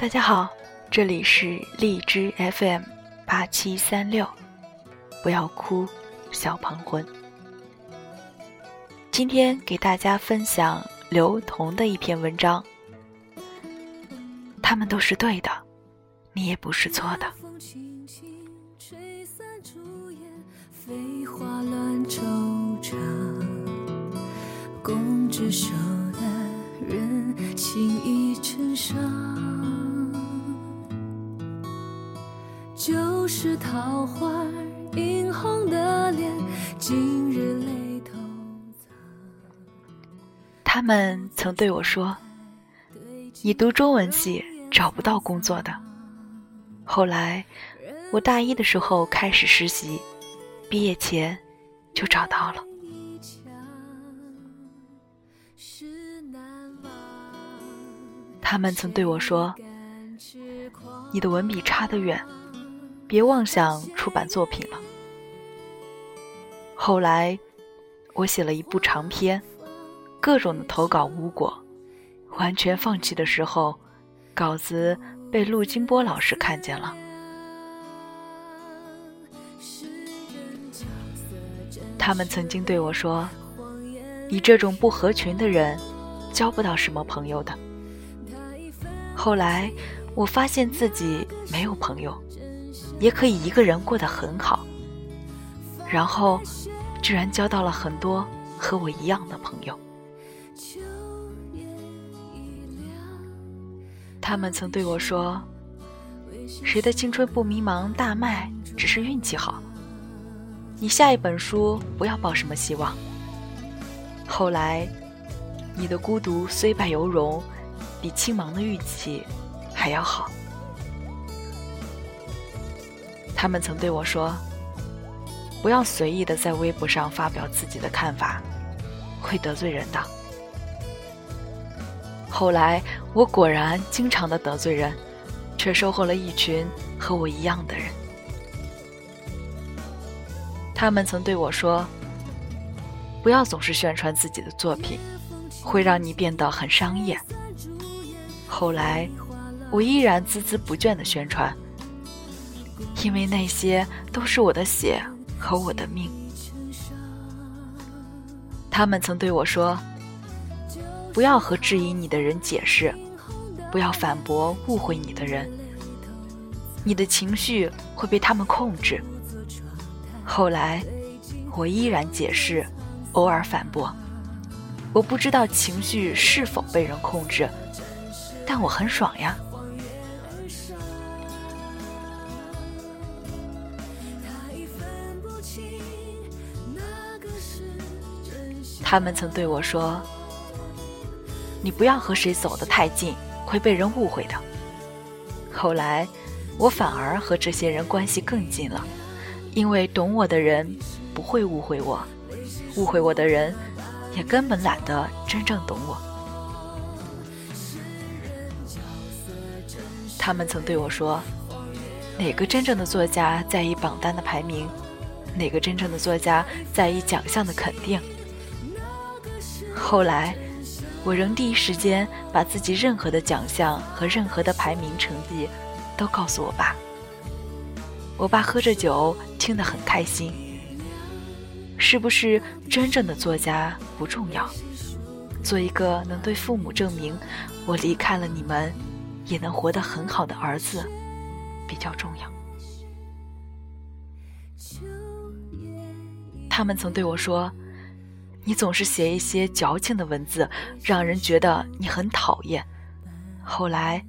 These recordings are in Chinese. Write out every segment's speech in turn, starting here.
大家好，这里是荔枝 FM 八七三六，不要哭，小黄昏。今天给大家分享刘同的一篇文章，他们都是对的，你也不是错的。公执手的人，情意成伤。是桃花映红的脸，今日泪透他们曾对我说：“你读中文系找不到工作的。”后来，我大一的时候开始实习，毕业前就找到了。他们曾对我说：“你的文笔差得远。”别妄想出版作品了。后来，我写了一部长篇，各种的投稿无果，完全放弃的时候，稿子被陆金波老师看见了。他们曾经对我说：“你这种不合群的人，交不到什么朋友的。”后来，我发现自己没有朋友。也可以一个人过得很好，然后居然交到了很多和我一样的朋友。他们曾对我说：“谁的青春不迷茫大卖，只是运气好。”你下一本书不要抱什么希望。后来，你的孤独虽败犹荣，比青芒的运气还要好。他们曾对我说：“不要随意的在微博上发表自己的看法，会得罪人的。”后来我果然经常的得罪人，却收获了一群和我一样的人。他们曾对我说：“不要总是宣传自己的作品，会让你变得很商业。”后来我依然孜孜不倦的宣传。因为那些都是我的血和我的命。他们曾对我说：“不要和质疑你的人解释，不要反驳误会你的人，你的情绪会被他们控制。”后来，我依然解释，偶尔反驳。我不知道情绪是否被人控制，但我很爽呀。他们曾对我说：“你不要和谁走得太近，会被人误会的。”后来，我反而和这些人关系更近了，因为懂我的人不会误会我，误会我的人也根本懒得真正懂我。他们曾对我说：“哪个真正的作家在意榜单的排名？哪个真正的作家在意奖项的肯定？”后来，我仍第一时间把自己任何的奖项和任何的排名成绩都告诉我爸。我爸喝着酒，听得很开心。是不是真正的作家不重要？做一个能对父母证明我离开了你们也能活得很好的儿子比较重要。他们曾对我说。你总是写一些矫情的文字，让人觉得你很讨厌。后来，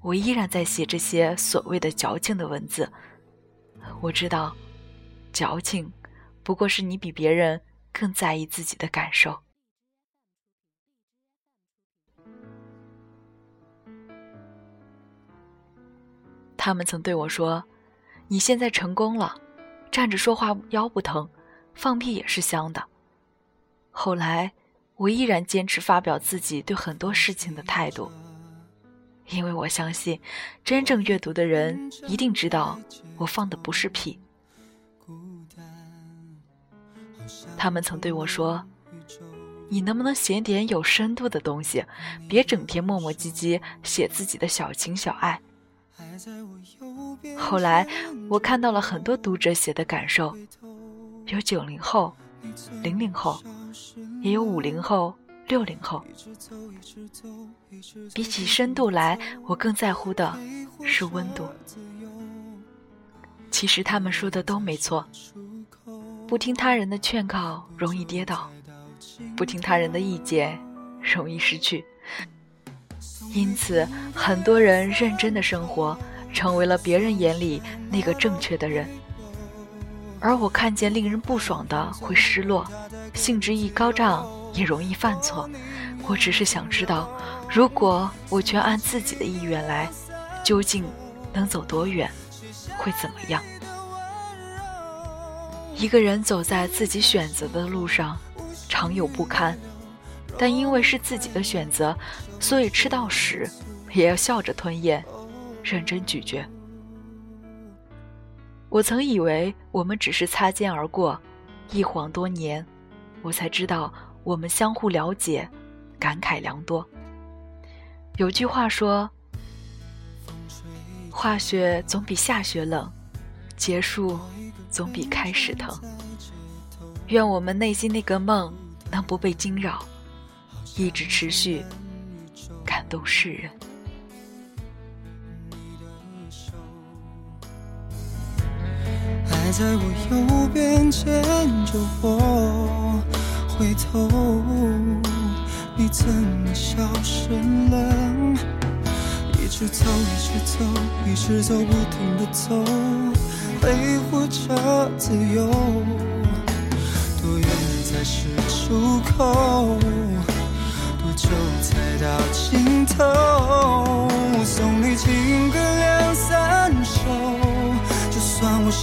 我依然在写这些所谓的矫情的文字。我知道，矫情不过是你比别人更在意自己的感受。他们曾对我说：“你现在成功了，站着说话腰不疼，放屁也是香的。”后来，我依然坚持发表自己对很多事情的态度，因为我相信，真正阅读的人一定知道我放的不是屁。他们曾对我说：“你能不能写点有深度的东西？别整天磨磨唧唧写自己的小情小爱。后来我看到了很多读者写的感受，有九零后、零零后，也有五零后、六零后。比起深度来，我更在乎的是温度。其实他们说的都没错，不听他人的劝告容易跌倒。不听他人的意见，容易失去。因此，很多人认真的生活，成为了别人眼里那个正确的人。而我看见令人不爽的，会失落，兴致一高涨也容易犯错。我只是想知道，如果我全按自己的意愿来，究竟能走多远，会怎么样？一个人走在自己选择的路上。常有不堪，但因为是自己的选择，所以吃到屎也要笑着吞咽，认真咀嚼。我曾以为我们只是擦肩而过，一晃多年，我才知道我们相互了解，感慨良多。有句话说：“化雪总比下雪冷，结束总比开始疼。”愿我们内心那个梦。能不被惊扰，一直持续感动世人。在我右边牵着我，回头你怎么消失了？一直走，一直走，一直走，不停的走，挥霍着自由。多远才是？出口，多久才到尽头？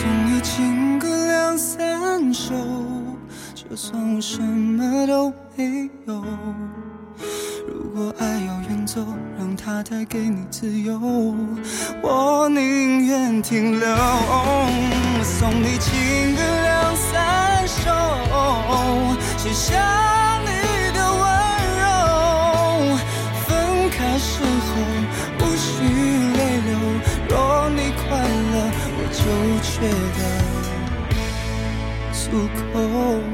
送你情歌两三首就算我什么都没有。如果爱要远走让它带给你自由。我宁愿停留送你情歌 Oh.